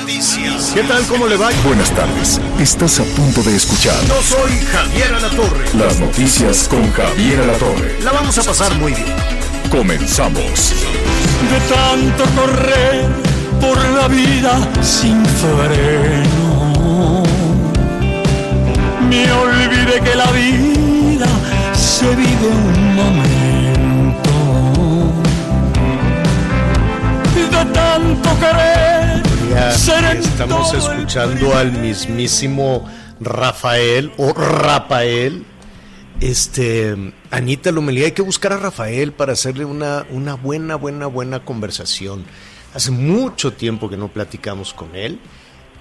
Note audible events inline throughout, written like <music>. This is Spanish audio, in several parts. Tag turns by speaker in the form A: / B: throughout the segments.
A: noticias.
B: ¿Qué tal? ¿Cómo le va?
C: Buenas tardes. Estás a punto de escuchar
B: Yo soy Javier Alatorre.
C: las noticias con Javier Alatorre.
B: La vamos a pasar muy bien.
C: Comenzamos.
D: de tanto correr por la vida sin freno. Me olvidé que la vida se vive un momento. De tanto querer
B: Estamos escuchando al mismísimo Rafael o Rafael. Este, Anita Lomelía, hay que buscar a Rafael para hacerle una, una buena, buena, buena conversación. Hace mucho tiempo que no platicamos con él.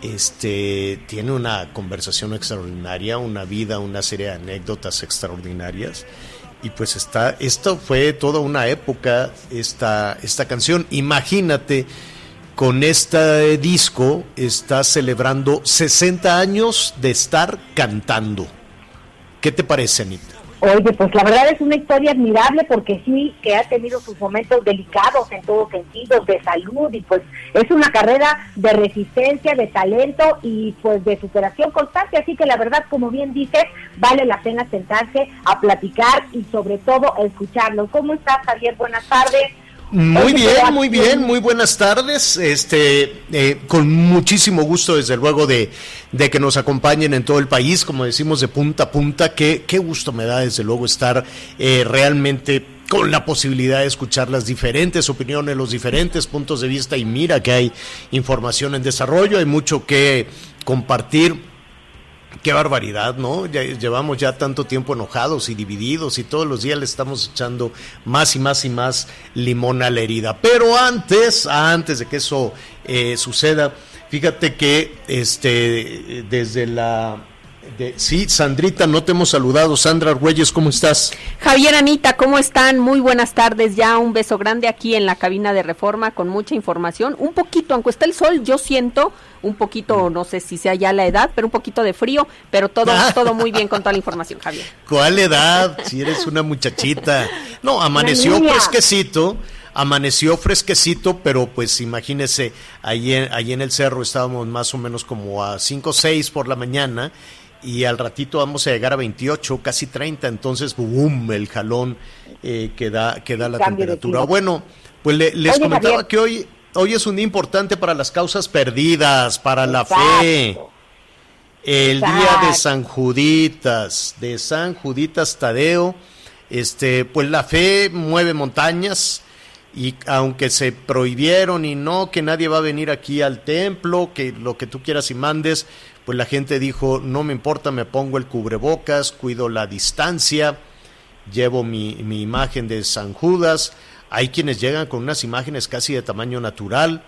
B: Este, tiene una conversación extraordinaria, una vida, una serie de anécdotas extraordinarias. Y pues está, esto fue toda una época, esta, esta canción. Imagínate, con este disco está celebrando 60 años de estar cantando. ¿Qué te parece, Anita?
E: Oye, pues la verdad es una historia admirable porque sí que ha tenido sus momentos delicados en todos sentidos, de salud y pues es una carrera de resistencia, de talento y pues de superación constante. Así que la verdad, como bien dices, vale la pena sentarse a platicar y sobre todo a escucharlo. ¿Cómo estás, Javier? Buenas tardes.
B: Muy
E: Oye,
B: bien, muy bien, muy buenas tardes. Este, eh, con muchísimo gusto, desde luego, de, de que nos acompañen en todo el país, como decimos, de punta a punta. Qué, qué gusto me da, desde luego, estar eh, realmente con la posibilidad de escuchar las diferentes opiniones, los diferentes puntos de vista. Y mira que hay información en desarrollo, hay mucho que compartir. Qué barbaridad, ¿no? Ya llevamos ya tanto tiempo enojados y divididos y todos los días le estamos echando más y más y más limón a la herida. Pero antes, antes de que eso eh, suceda, fíjate que este desde la de- sí, Sandrita, no te hemos saludado. Sandra Argüelles, ¿cómo estás?
F: Javier, Anita, ¿cómo están? Muy buenas tardes. Ya un beso grande aquí en la cabina de reforma con mucha información. Un poquito, aunque está el sol, yo siento un poquito, no sé si sea ya la edad, pero un poquito de frío, pero todo, todo muy bien con toda la información, Javier. <laughs>
B: ¿Cuál edad? Si eres una muchachita. No, amaneció fresquecito, amaneció fresquecito, pero pues imagínese, ahí en, ahí en el cerro estábamos más o menos como a 5 o 6 por la mañana y al ratito vamos a llegar a 28, casi 30, entonces boom, el jalón eh, que da, que da la
E: Cambio
B: temperatura. Bueno, pues le- les
E: Oye,
B: comentaba
E: Javier.
B: que hoy, hoy es un día importante para las causas perdidas, para la fe.
E: Exacto.
B: El día de. San Juditas, de San Juditas Tadeo, este, pues la fe mueve montañas y aunque se prohibieron y no, que nadie va a venir aquí al templo, que lo que tú quieras y mandes, pues la gente dijo, no me importa, me pongo el cubrebocas, cuido la distancia, llevo mi, mi imagen de San Judas, hay quienes llegan con unas imágenes casi de tamaño natural,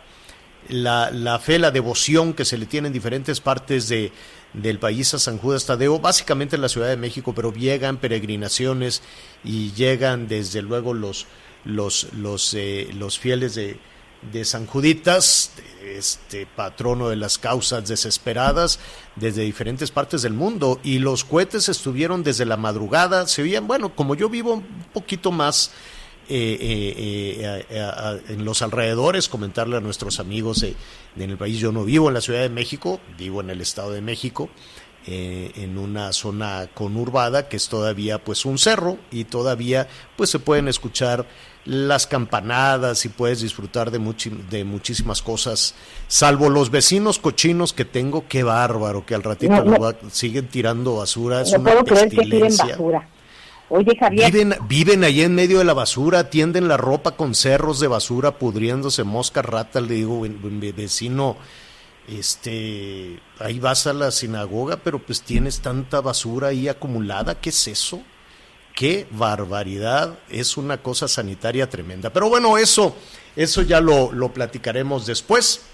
B: la, la fe, la devoción que se le tiene en diferentes partes de, del país a San Judas Tadeo, básicamente en la Ciudad de México, pero llegan peregrinaciones y llegan desde luego los, los, los, eh, los fieles de, de San Juditas, este patrono de las causas desesperadas, desde diferentes partes del mundo. Y los cohetes estuvieron desde la madrugada, se oían, bueno, como yo vivo un poquito más eh, eh, eh, en los alrededores, comentarle a nuestros amigos en el país. Yo no vivo en la Ciudad de México, vivo en el Estado de México, eh, en una zona conurbada que es todavía pues un cerro y todavía pues se pueden escuchar las campanadas y puedes disfrutar de, de muchísimas cosas, salvo los vecinos cochinos que tengo, qué bárbaro, que al ratito
E: No, no.
B: lo va- siguen tirando basura, es
E: No
B: una
E: puedo creer que basura. Oye, Javier,
B: Viven, viven ahí en medio de la basura, tienden la ropa con cerros de basura pudriéndose, mosca, rata, le digo, "Ve- ve- vecino, este, ahí vas a la sinagoga, pero pues tienes tanta basura ahí acumulada, ¿qué es eso? Qué barbaridad, es una cosa sanitaria tremenda. Pero bueno, eso, eso ya lo, lo platicaremos después.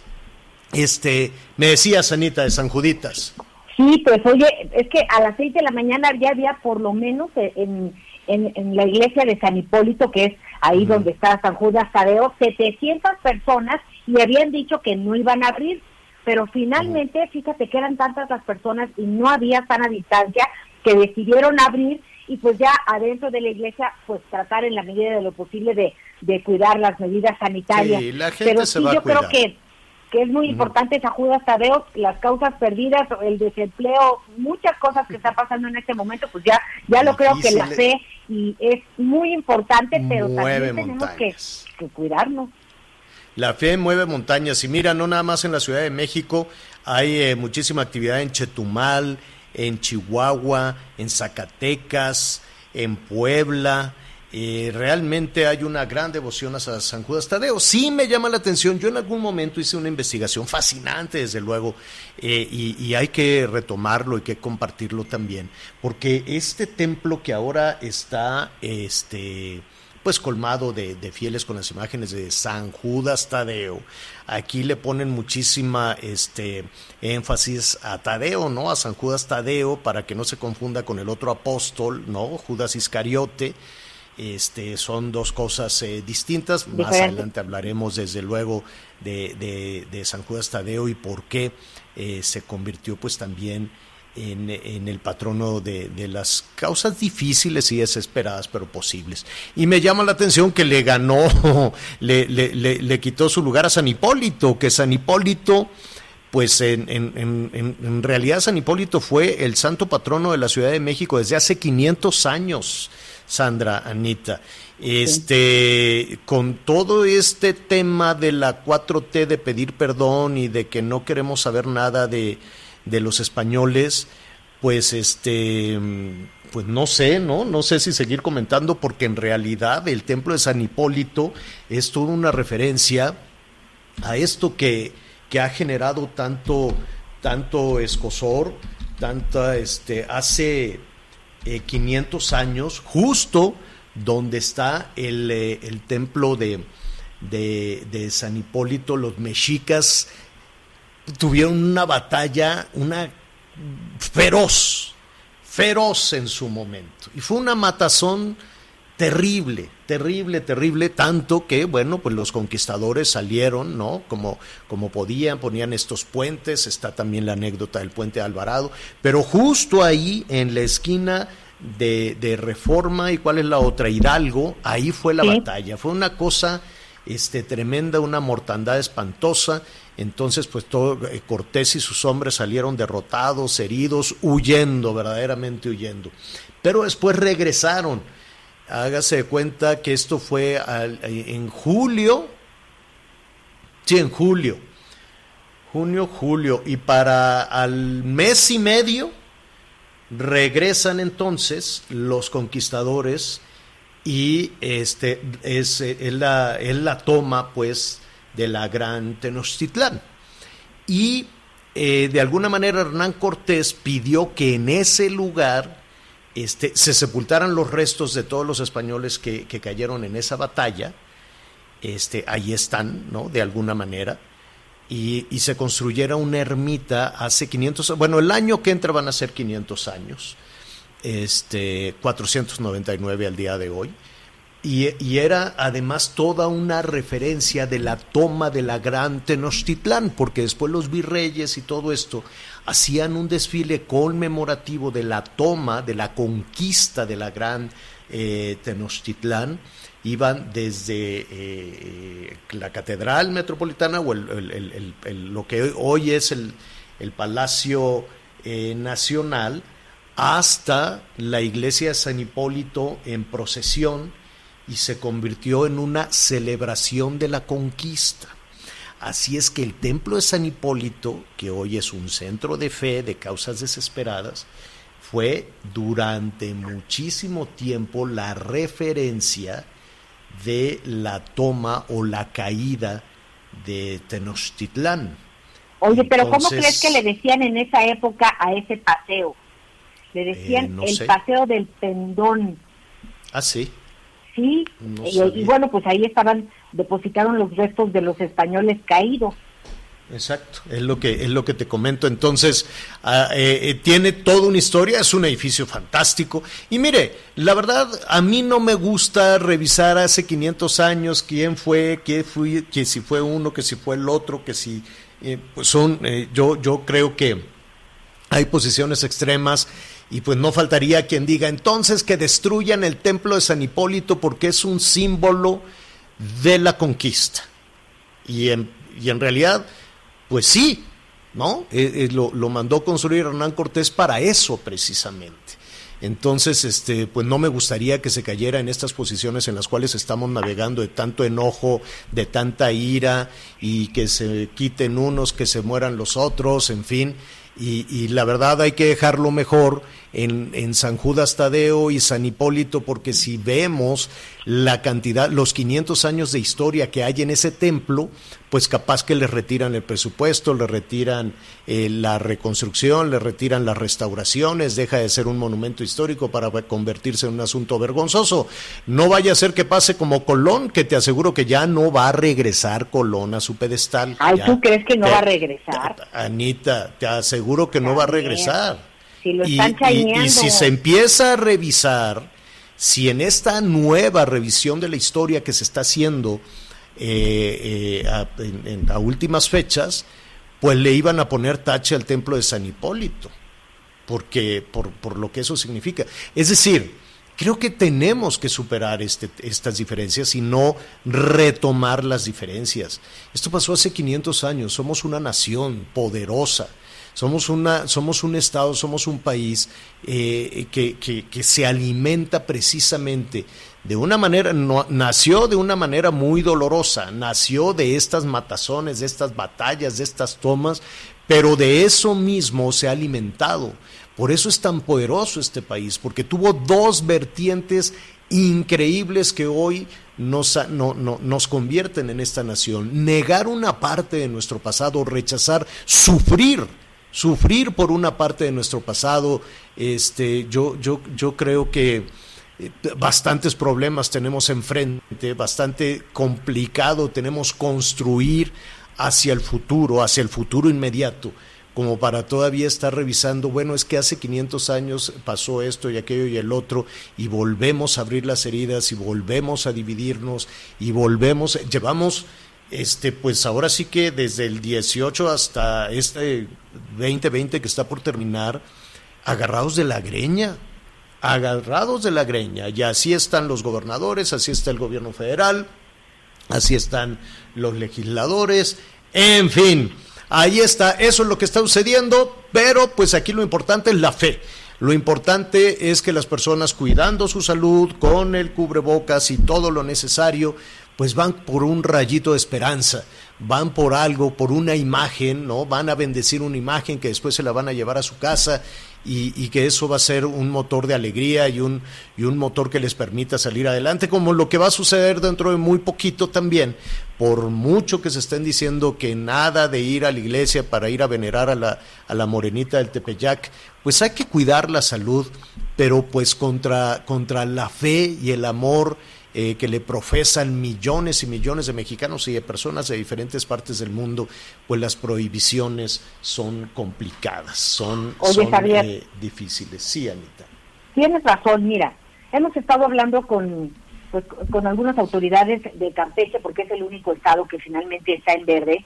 B: Este, me decías, Anita, de San Juditas.
E: Sí, pues oye, es que a las seis de la mañana ya había por lo menos en, en, la iglesia de San Hipólito, que es ahí donde está San Judas Tadeo, 700 personas y habían dicho que no iban a abrir, pero finalmente, fíjate que eran tantas las personas y no había sana distancia que decidieron abrir y pues ya adentro de la iglesia pues tratar en la medida de lo posible de, de cuidar las medidas sanitarias.
B: Sí, la gente
E: pero
B: se
E: sí,
B: va a
E: yo creo que que es muy importante esa Judas Tadeo, las causas perdidas, el desempleo, muchas cosas que está pasando en este momento, pues ya ya lo creo que la fe y es muy importante, pero
B: Mueve
E: también tenemos que, que cuidarnos.
B: La fe mueve montañas y mira, no nada más en la Ciudad de México, hay eh, muchísima actividad en Chetumal, en Chihuahua, en Zacatecas, en Puebla. eh, realmente hay una gran devoción a Sa- San Judas Tadeo. Sí me llama la atención, yo en algún momento hice una investigación fascinante, desde luego, eh, y, y hay que retomarlo y que compartirlo también, porque este templo que ahora está, este, pues colmado de, de fieles con las imágenes de San Judas Tadeo. Aquí le ponen muchísima este, énfasis a Tadeo, ¿no? A San Judas Tadeo, para que no se confunda con el otro apóstol, ¿no? Judas Iscariote. Este, son dos cosas eh, distintas. Más adelante hablaremos, desde luego, de, de- de San Judas Tadeo y por qué eh, se convirtió, pues, también en, en el patrono de, de las causas difíciles y desesperadas, pero posibles. Y me llama la atención que le ganó, <laughs> le, le- le- le quitó su lugar a San Hipólito, que San Hipólito, pues en, en- en- en- en realidad San Hipólito fue el santo patrono de la Ciudad de México desde hace 500 años, Sandra, Anita. Este, con todo este tema de la 4T de pedir perdón y de que no queremos saber nada de, de los españoles, pues este, pues no sé, ¿no? No sé si seguir comentando porque en realidad el templo de San Hipólito es toda una referencia a esto que, que ha generado tanto, tanto escosor, tanta, este, hace eh, 500 años, justo donde está el, eh, el templo de, de, de San Hipólito, los mexicas tuvieron una batalla, una feroz, feroz en su momento. Y fue una matazón terrible, terrible, terrible, tanto que, bueno, pues los conquistadores salieron, ¿no? Como, como podían, ponían estos puentes, está también la anécdota del puente de Alvarado, pero justo ahí, en la esquina de, de Reforma, ¿y cuál es la otra? Hidalgo, ahí fue la
E: Sí.
B: batalla, fue una cosa este, tremenda, una mortandad espantosa. Entonces, pues eh, Cortés y sus hombres salieron derrotados, heridos, huyendo, verdaderamente huyendo. Pero después regresaron. Hágase de cuenta que esto fue al- en julio. Sí, en julio. Junio, julio. Y para al mes y medio regresan entonces los conquistadores y este es, eh, es la, es la toma pues de la gran Tenochtitlán. Y eh, de alguna manera Hernán Cortés pidió que en ese lugar este, se sepultaran los restos de todos los españoles que, que cayeron en esa batalla. Este, ahí están, ¿no? De alguna manera. Y, y se construyera una ermita hace 500, bueno, el año que entra van a ser 500 años, este, 499 al día de hoy. Y, era además toda una referencia de la toma de la gran Tenochtitlán, porque después los virreyes y todo esto hacían un desfile conmemorativo de la toma, de la conquista de la gran eh, Tenochtitlán. Iban desde eh, la Catedral Metropolitana o el- lo que hoy es el, Palacio eh, Nacional hasta la iglesia San Hipólito en procesión y se convirtió en una celebración de la conquista. Así es que el templo de San Hipólito, que hoy es un centro de fe, de causas desesperadas, fue durante muchísimo tiempo la referencia de la toma o la caída de Tenochtitlán.
E: Oye, pero ¿cómo crees que le decían en esa época a ese paseo? Le decían
B: Eh, no
E: el
B: sé.
E: paseo del pendón,
B: Ah, sí.
E: ¿Sí?
B: No
E: y, bueno, pues ahí estaban, depositaron los restos de los españoles caídos.
B: exacto, es lo que es lo que te comento. Entonces, ah, eh, eh, tiene toda una historia, es un edificio fantástico. Y mire, la verdad, a mí no me gusta revisar hace 500 años quién fue, qué fui, que si fue uno, que si fue el otro, que si eh, pues son, yo, yo creo que hay posiciones extremas y pues no faltaría quien diga entonces que destruyan el templo de San Hipólito porque es un símbolo de la conquista. Y en, y en realidad, pues sí, ¿no? Eh, eh, lo, lo, mandó construir Hernán Cortés para eso precisamente. Entonces, este, pues no me gustaría que se cayera en estas posiciones en las cuales estamos navegando de tanto enojo, de tanta ira y que se quiten unos, que se mueran los otros, en fin. Y, y, la verdad hay que dejarlo mejor en, en, San Judas Tadeo y San Hipólito, porque si vemos la cantidad, los 500 años de historia que hay en ese templo, pues capaz que le retiran el presupuesto, le retiran eh, la reconstrucción, le retiran las restauraciones, deja de ser un monumento histórico para convertirse en un asunto vergonzoso. No vaya a ser que pase como Colón, que te aseguro que ya no va a regresar Colón a su pedestal.
E: Ay,
B: ya.
E: ¿tú crees que no va a regresar?
B: Anita, te aseguro que no va a regresar.
E: Si lo
B: y,
E: están
B: y, y si se empieza a revisar, si en esta nueva revisión de la historia que se está haciendo eh, eh, a, en, en, a, últimas fechas, pues le iban a poner tache al templo de San Hipólito, porque por, por lo que eso significa. Es decir, creo que tenemos que superar este, estas diferencias y no retomar las diferencias. Esto pasó hace 500 años, somos una nación poderosa somos, una, somos un Estado, somos un país eh, que, que, se alimenta precisamente de una manera, nació de una manera muy dolorosa, nació de estas matazones, de estas batallas, de estas tomas, pero de eso mismo se ha alimentado. Por eso es tan poderoso este país, porque tuvo dos vertientes increíbles que hoy nos, no, no, nos convierten en esta nación. Negar una parte de nuestro pasado, rechazar, sufrir sufrir por una parte de nuestro pasado. Este, yo, yo, yo creo que bastantes problemas tenemos enfrente, bastante complicado tenemos construir hacia el futuro, hacia el futuro inmediato, como para todavía estar revisando, bueno, es que hace 500 años pasó esto y aquello y el otro, y volvemos a abrir las heridas y volvemos a dividirnos y volvemos, llevamos este, pues ahora sí que desde el 18 hasta este 2020 que está por terminar, agarrados de la greña, agarrados de la greña, y así están los gobernadores, así está el gobierno federal, así están los legisladores, en fin, ahí está, eso es lo que está sucediendo, pero pues aquí lo importante es la fe. Lo importante es que las personas cuidando su salud con el cubrebocas y todo lo necesario, pues van por un rayito de esperanza, van por algo, por una imagen, ¿no? Van a bendecir una imagen que después se la van a llevar a su casa y, y, que eso va a ser un motor de alegría y un, y un motor que les permita salir adelante, como lo que va a suceder dentro de muy poquito también, por mucho que se estén diciendo que nada de ir a la iglesia para ir a venerar a la, a la morenita del Tepeyac, pues hay que cuidar la salud, pero pues contra, contra la fe y el amor eh, que le profesan millones y millones de mexicanos y de personas de diferentes partes del mundo, pues las prohibiciones son complicadas, son,
E: Oye,
B: son
E: Javier,
B: eh, difíciles. Sí, Anita.
E: Tienes razón, mira, hemos estado hablando con, pues, con algunas autoridades de Campeche, porque es el único estado que finalmente está en verde,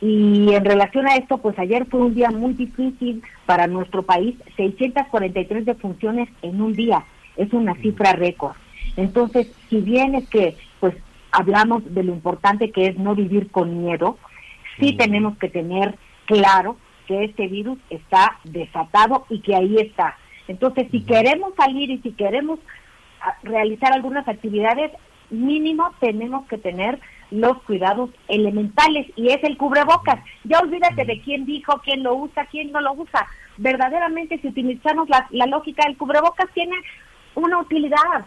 E: y en relación a esto, pues ayer fue un día muy difícil para nuestro país, 643 defunciones en un día, es una cifra récord. Entonces, si bien es que pues hablamos de lo importante que es no vivir con miedo, sí mm. tenemos que tener claro que este virus está desatado y que ahí está. Entonces, si mm. queremos salir y si queremos realizar algunas actividades, mínimo tenemos que tener los cuidados elementales y es el cubrebocas. Ya olvídate de quién dijo, quién lo usa, quién no lo usa. Verdaderamente, si utilizamos la, la lógica del cubrebocas, tiene una utilidad.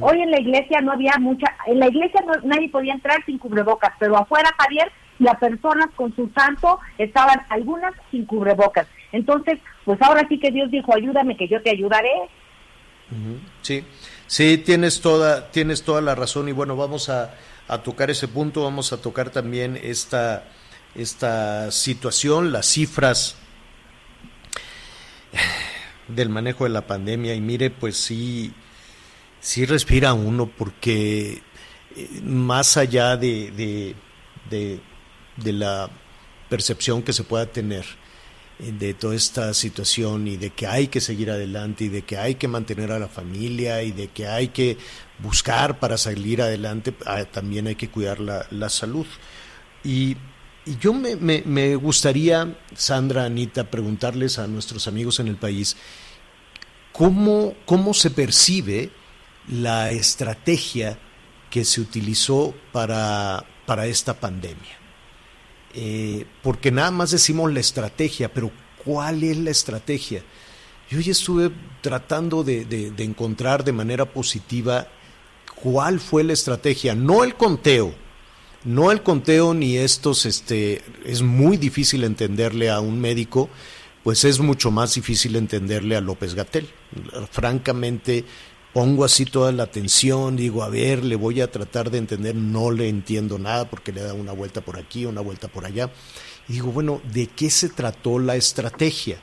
E: Hoy en la iglesia no había mucha, en la iglesia no, nadie podía entrar sin cubrebocas, pero afuera, Javier, las personas con su santo estaban algunas sin cubrebocas. Entonces, pues ahora sí que Dios dijo, ayúdame que yo te ayudaré.
B: Sí, sí, tienes toda, tienes toda la razón y bueno, vamos a, a tocar ese punto, vamos a tocar también esta, esta situación, las cifras del manejo de la pandemia y mire, pues sí, sí respira uno porque eh, más allá de, de, de, la percepción que se pueda tener eh, de toda esta situación y de que hay que seguir adelante y de que hay que mantener a la familia y de que hay que buscar para salir adelante, ah, también hay que cuidar la, la salud. Y y yo me, me, gustaría, Sandra, Anita, preguntarles a nuestros amigos en el país, ¿cómo, cómo se percibe la estrategia que se utilizó para, para esta pandemia? Eh, porque nada más decimos la estrategia, pero ¿cuál es la estrategia? Yo ya estuve tratando de, de encontrar de manera positiva cuál fue la estrategia, no el conteo, no el conteo ni estos, este, es muy difícil entenderle a un médico, pues es mucho más difícil entenderle a López Gatel. Francamente, pongo así toda la atención, digo, a ver, le voy a tratar de entender, no le entiendo nada porque le da una vuelta por aquí, una vuelta por allá. Y digo, bueno, ¿de qué se trató la estrategia?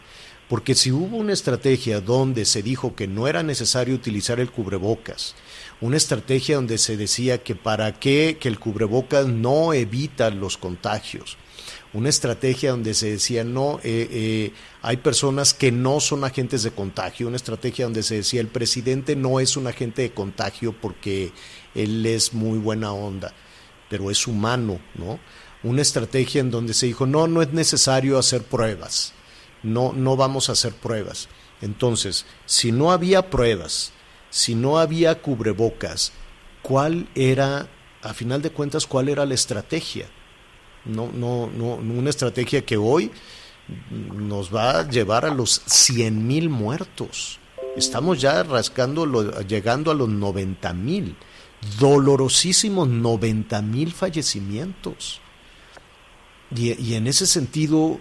B: Porque si hubo una estrategia donde se dijo que no era necesario utilizar el cubrebocas, una estrategia donde se decía que para qué, que el cubrebocas no evita los contagios, una estrategia donde se decía no, eh, eh, hay personas que no son agentes de contagio, una estrategia donde se decía el presidente no es un agente de contagio porque él es muy buena onda, pero es humano, ¿no? Una estrategia en donde se dijo no, no es necesario hacer pruebas, no, no vamos a hacer pruebas. Entonces, si no había pruebas, si no había cubrebocas, ¿cuál era, a final de cuentas, cuál era la estrategia? No, no, no, una estrategia que hoy nos va a llevar a los 100 mil muertos. Estamos ya rascando, llegando a los 90 mil, dolorosísimos 90 mil fallecimientos. Y, y en ese sentido,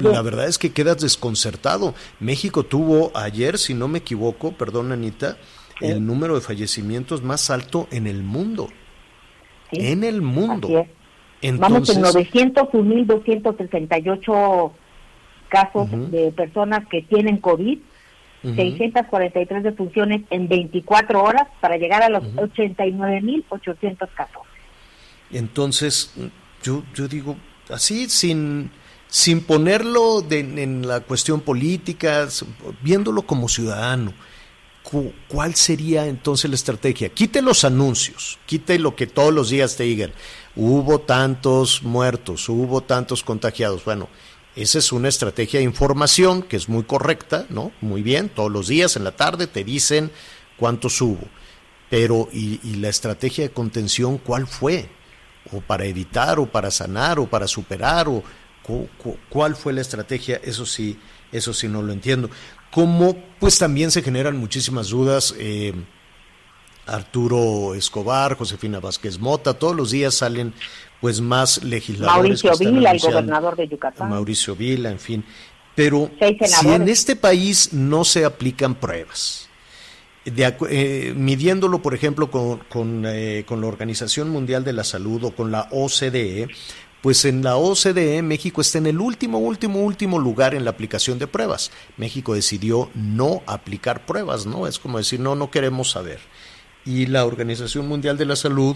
B: la verdad es que quedas desconcertado. México tuvo ayer, si no me equivoco, perdón Anita, el número de fallecimientos más alto en el mundo. En el mundo.
E: Vamos en 901.268 casos de personas que tienen COVID, 643 defunciones en 24 horas para llegar a los 89.800 casos.
B: Entonces, yo, yo digo, así sin sin ponerlo en la cuestión política, viéndolo como ciudadano, ¿cuál sería entonces la estrategia? Quite los anuncios, quite lo que todos los días te digan, hubo tantos muertos, hubo tantos contagiados. Bueno, esa es una estrategia de información que es muy correcta, ¿no? Muy bien, todos los días en la tarde te dicen cuántos hubo. Pero, ¿y, la estrategia de contención cuál fue? ¿O para evitar, o para sanar, o para superar, o, ¿Cuál fue la estrategia? Eso sí, eso sí no lo entiendo. ¿Cómo? Pues también se generan muchísimas dudas. Eh, Arturo Escobar, Josefina Vázquez Mota, todos los días salen pues más legisladores.
E: Mauricio Vila, el gobernador de Yucatán.
B: Mauricio Vila, en fin. Pero si en este país no se aplican pruebas, eh, midiéndolo, por ejemplo, con, con, eh, con, la Organización Mundial de la Salud o con la OCDE, pues en la OCDE México está en el último, último, último lugar en la aplicación de pruebas. México decidió no aplicar pruebas, ¿no? Es como decir, no, no queremos saber. Y la Organización Mundial de la Salud,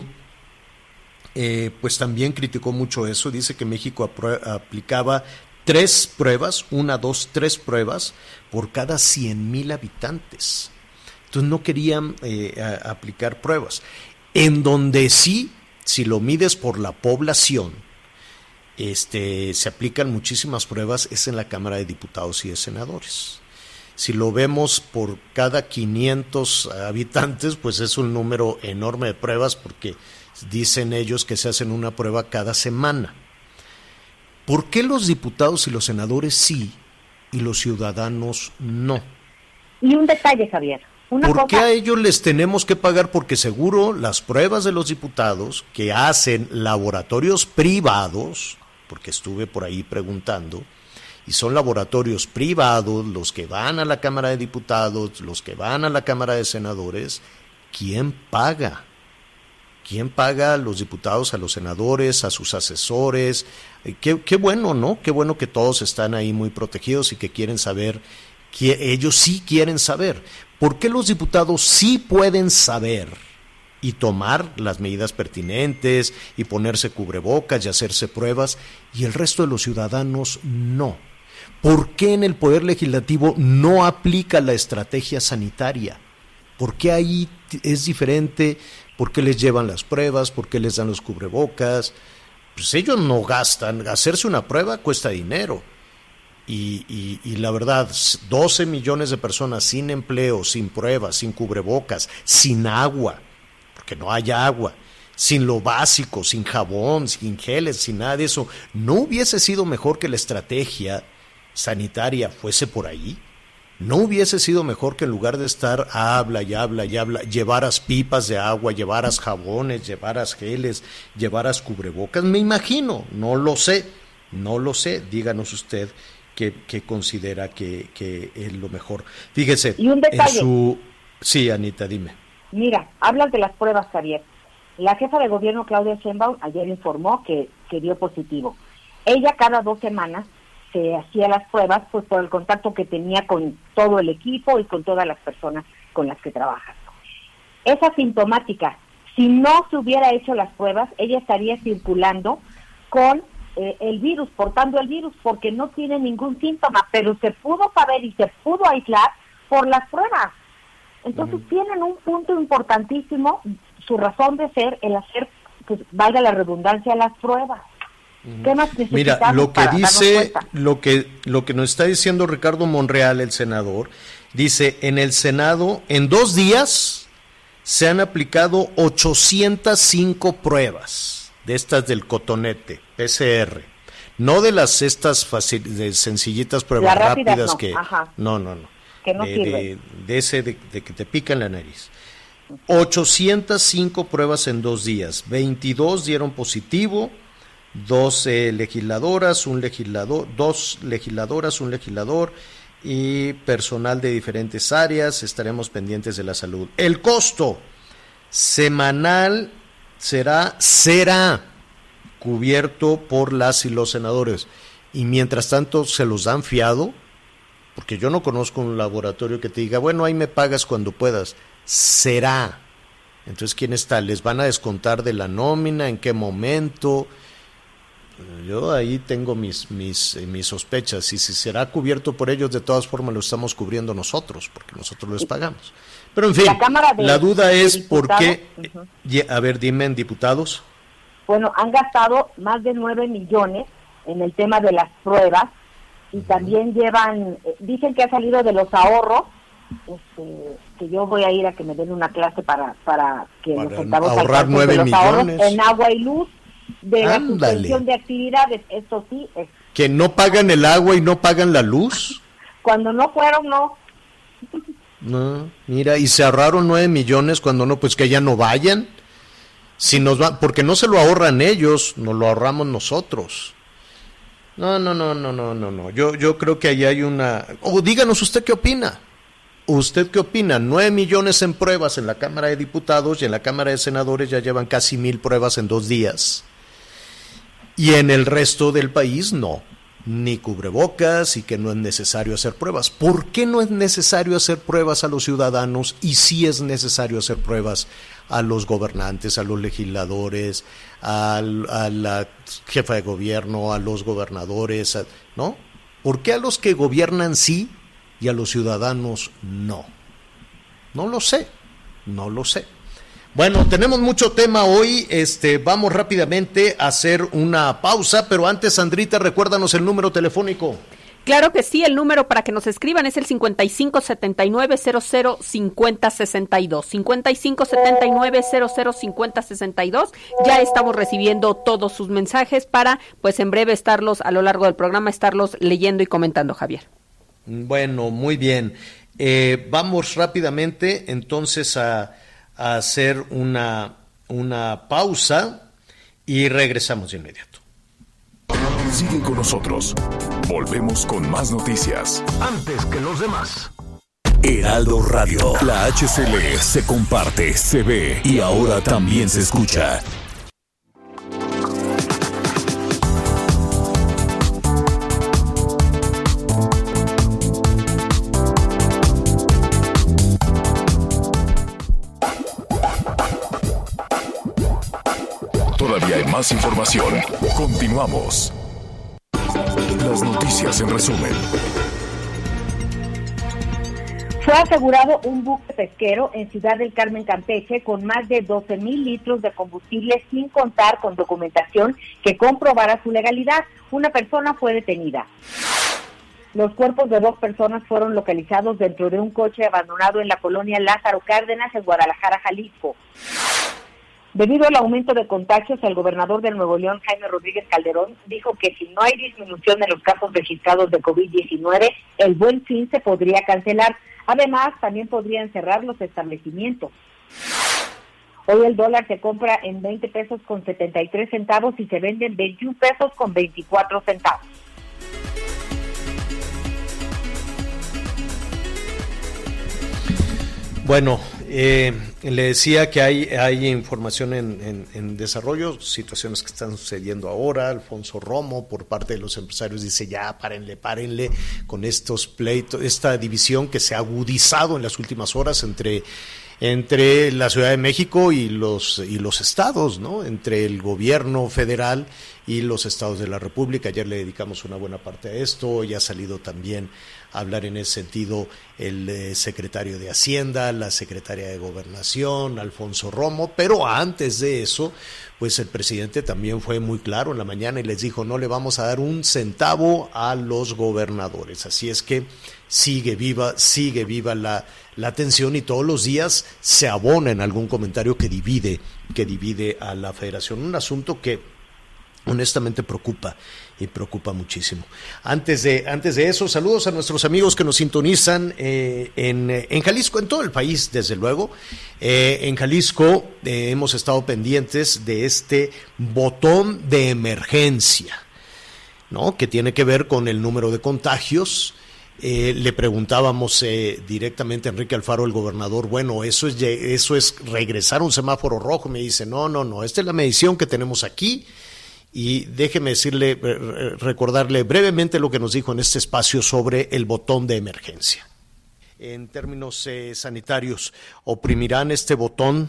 B: eh, pues también criticó mucho eso, dice que México aplicaba tres pruebas, una, dos, tres pruebas por cada 100 mil habitantes. Entonces no querían eh, aplicar pruebas. En donde sí, si lo mides por la población, este, se aplican muchísimas pruebas es en la Cámara de Diputados y de Senadores. Si lo vemos por cada 500 habitantes, pues es un número enorme de pruebas porque dicen ellos que se hacen una prueba cada semana. ¿Por qué los diputados y los senadores sí y los ciudadanos no?
E: Y un detalle, Javier.
B: ¿Por qué a ellos les tenemos que pagar? Porque seguro las pruebas de los diputados que hacen laboratorios privados porque estuve por ahí preguntando, y son laboratorios privados los que van a la Cámara de Diputados, los que van a la Cámara de Senadores, ¿quién paga? ¿Quién paga a los diputados, a los senadores, a sus asesores? Eh, Qué, qué bueno, ¿no? Qué bueno que todos están ahí muy protegidos y que quieren saber, que ellos sí quieren saber. ¿Por qué los diputados sí pueden saber y tomar las medidas pertinentes y ponerse cubrebocas y hacerse pruebas y el resto de los ciudadanos no? ¿Por qué en el Poder Legislativo no aplica la estrategia sanitaria? ¿Por qué ahí es diferente? ¿Por qué les llevan las pruebas? ¿Por qué les dan los cubrebocas? Pues ellos no gastan. Hacerse una prueba cuesta dinero. Y, la verdad, s- 12 millones de personas sin empleo, sin pruebas, sin cubrebocas, sin agua, porque no hay agua, sin lo básico, sin jabón, sin geles, sin nada de eso, ¿no hubiese sido mejor que la estrategia sanitaria fuese por ahí? ¿No hubiese sido mejor que en lugar de estar habla y habla y habla, llevaras pipas de agua, llevaras jabones, llevaras geles, llevaras cubrebocas? Me imagino, no lo sé, no lo sé. Díganos usted qué, qué considera que, que es lo mejor. Fíjese,
E: Y un
B: en su... Sí, Anita, dime.
E: Mira, hablas de las pruebas, Javier. La jefa de gobierno, Claudia Sheinbaum, ayer informó que, que dio positivo. Ella cada dos semanas se hacía las pruebas pues por el contacto que tenía con todo el equipo y con todas las personas con las que trabaja. Es asintomática. Si no se hubiera hecho las pruebas, ella estaría circulando con eh, el virus, portando el virus, porque no tiene ningún síntoma, pero se pudo saber y se pudo aislar por las pruebas. Entonces tienen un punto importantísimo, su razón de ser, el hacer, pues valga la redundancia, las pruebas. ¿Qué más
B: Mira, lo que dice, lo que, lo que nos está diciendo Ricardo Monreal, el senador, dice, en el Senado, en dos días se han aplicado 805 pruebas de estas del cotonete, PCR. No de las estas facil- de sencillitas pruebas
E: Las rápidas
B: rápidas
E: no,
B: que...
E: ajá.
B: No, no, no.
E: Que no
B: de,
E: sirven.
B: de- de ese de, de que te pica en la nariz. 805 pruebas en dos días. 22 dieron positivo, 12 legisladoras, un legislador, dos legisladoras, un legislador y personal de diferentes áreas. Estaremos pendientes de la salud. El costo semanal será será cubierto por las y los senadores. Y mientras tanto se los dan fiado, porque yo no conozco un laboratorio que te diga, bueno, ahí me pagas cuando puedas. Será. Entonces, ¿quién está? ¿Les van a descontar de la nómina? ¿En qué momento? Yo ahí tengo mis, mis, eh, mis sospechas. Y si será cubierto por ellos, de todas formas lo estamos cubriendo nosotros, porque nosotros les pagamos. Pero en fin,
E: La Cámara de-
B: la duda es por qué... A ver, dime, diputados.
E: Bueno, han gastado más de 9 millones en el tema de las pruebas y también llevan, eh, dicen que ha salido de los ahorros, este, que yo voy a ir a que me den una clase para, para que
B: Para
E: los
B: ahorrar
E: alcancen
B: nueve
E: de los ahorros
B: millones.
E: en agua y luz, de la suspensión de actividades, esto sí, es,
B: Que no pagan el agua y no pagan la luz.
E: cuando no fueron, no,
B: No, mira, y se ahorraron nueve millones cuando no, pues que ya no vayan. Si nos va, porque no se lo ahorran ellos, nos lo ahorramos nosotros. No, no, no, no, no, no, no. Yo, yo creo que ahí hay una. O díganos usted qué opina. ¿Usted qué opina? Nueve millones en pruebas en la Cámara de Diputados y en la Cámara de Senadores ya llevan casi mil pruebas en dos días. Y en el resto del país no. Ni cubrebocas y que no es necesario hacer pruebas. ¿Por qué no es necesario hacer pruebas a los ciudadanos y sí es necesario hacer pruebas a los gobernantes, a los legisladores, a la jefa de gobierno, a los gobernadores? ¿No? ¿Por qué a los que gobiernan sí y a los ciudadanos no? No lo sé, no lo sé. Bueno, tenemos mucho tema hoy. Este, vamos rápidamente a hacer una pausa, pero antes, Sandrita, recuérdanos el número telefónico.
F: Claro que sí, el número para que nos escriban es el 5579005062. 5579005062. Ya estamos recibiendo todos sus mensajes para, pues en breve estarlos a lo largo del programa, estarlos leyendo y comentando, Javier.
B: Bueno, muy bien. Eh, vamos rápidamente entonces a, a hacer una, una pausa y regresamos de inmediato.
C: Sigue con nosotros. Volvemos con más noticias.
A: Antes que los demás.
C: Heraldo Radio. La HCL se comparte, se ve y ahora también se escucha. Más información. Continuamos. Las noticias en resumen.
E: Fue asegurado un buque pesquero en Ciudad del Carmen, Campeche, con más de 12 mil litros de combustible sin contar con documentación que comprobara su legalidad. Una persona fue detenida. Los cuerpos de dos personas fueron localizados dentro de un coche abandonado en la colonia Lázaro Cárdenas, en Guadalajara, Jalisco. Debido al aumento de contagios, el gobernador de Nuevo León, Jaime Rodríguez Calderón, dijo que si no hay disminución en los casos registrados de COVID-19, el buen fin se podría cancelar. Además, también podrían cerrar los establecimientos. Hoy el dólar se compra en 20 pesos con 73 centavos y se vende en 21 pesos con 24 centavos.
B: Bueno, eh, le decía que hay, información en, en, desarrollo, situaciones que están sucediendo ahora. Alfonso Romo, por parte de los empresarios, dice ya, párenle, párenle con estos pleitos, esta división que se ha agudizado en las últimas horas entre entre la Ciudad de México y los y los estados, ¿no? Entre el gobierno federal y los estados de la República. Ayer le dedicamos una buena parte a esto, ya ha salido también hablar en ese sentido el eh, secretario de Hacienda, la secretaria de Gobernación, Alfonso Romo, pero antes de eso, pues el presidente también fue muy claro en la mañana y les dijo, no le vamos a dar un centavo a los gobernadores. Así es que sigue viva, sigue viva la, la tensión y todos los días se abona en algún comentario que divide, que divide a la federación. Un asunto que honestamente preocupa y preocupa muchísimo. Antes de, antes de eso, saludos a nuestros amigos que nos sintonizan eh, en, en, Jalisco, en todo el país, desde luego. Eh, en Jalisco eh, hemos estado pendientes de este botón de emergencia, ¿no? Que tiene que ver con el número de contagios. le preguntábamos directamente a Enrique Alfaro, el gobernador, bueno, eso es, eso es regresar un semáforo rojo. Me dice, no, no, no, esta es la medición que tenemos aquí y déjeme decirle, recordarle brevemente lo que nos dijo en este espacio sobre el botón de emergencia. En términos eh, sanitarios, ¿oprimirán este botón,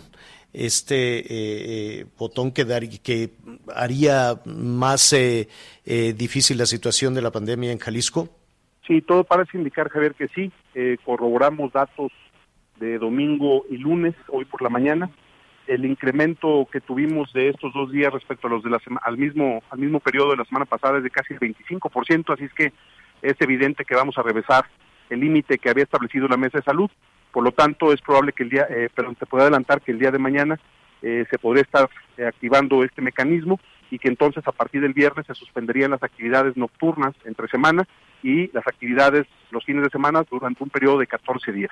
B: este eh, eh, botón que, que, haría más difícil la situación de la pandemia en Jalisco?
G: Sí, todo parece indicar, Javier, que sí. corroboramos datos de domingo y lunes, hoy por la mañana el incremento que tuvimos de estos dos días respecto a los de la al mismo al mismo periodo de la semana pasada es de casi el 25%, así es que es evidente que vamos a regresar el límite que había establecido la mesa de salud. Por lo tanto, es probable que el día, eh, pero se puede adelantar que el día de mañana eh, se podría estar eh, activando este mecanismo y que entonces a partir del viernes se suspenderían las actividades nocturnas entre semana y las actividades los fines de semana durante un periodo de 14 días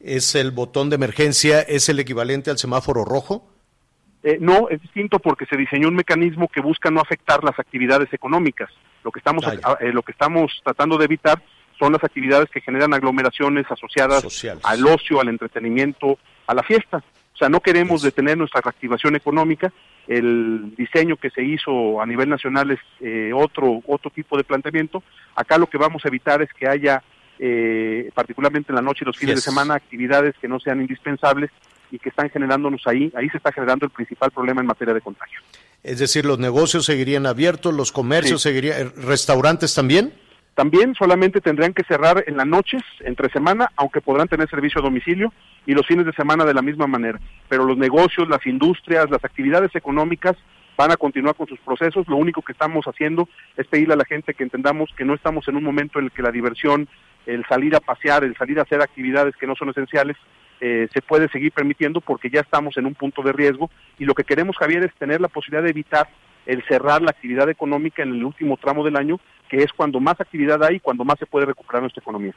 B: es el botón de emergencia, es el equivalente al semáforo rojo?
G: Eh, no, es distinto porque se diseñó un mecanismo que busca no afectar las actividades económicas. Lo que estamos, eh, lo que estamos tratando de evitar son las actividades que generan aglomeraciones asociadas al ocio, al entretenimiento, a la fiesta. O sea, no queremos detener nuestra reactivación económica. El diseño que se hizo a nivel nacional es eh, otro otro tipo de planteamiento. Acá lo que vamos a evitar es que haya eh, particularmente en la noche y los fines de semana, actividades que no sean indispensables y que están generándonos ahí, ahí se está generando el principal problema en materia de contagio.
B: Es decir, los negocios seguirían abiertos, los comercios seguirían, eh, restaurantes también.
G: También solamente tendrían que cerrar en las noches, entre semana, aunque podrán tener servicio a domicilio, y los fines de semana de la misma manera. Pero los negocios, las industrias, las actividades económicas van a continuar con sus procesos. Lo único que estamos haciendo es pedirle a la gente que entendamos que no estamos en un momento en el que la diversión el salir a pasear, el salir a hacer actividades que no son esenciales, eh, se puede seguir permitiendo porque ya estamos en un punto de riesgo y lo que queremos, Javier, es tener la posibilidad de evitar el cerrar la actividad económica en el último tramo del año, que es cuando más actividad hay y cuando más se puede recuperar nuestra economía.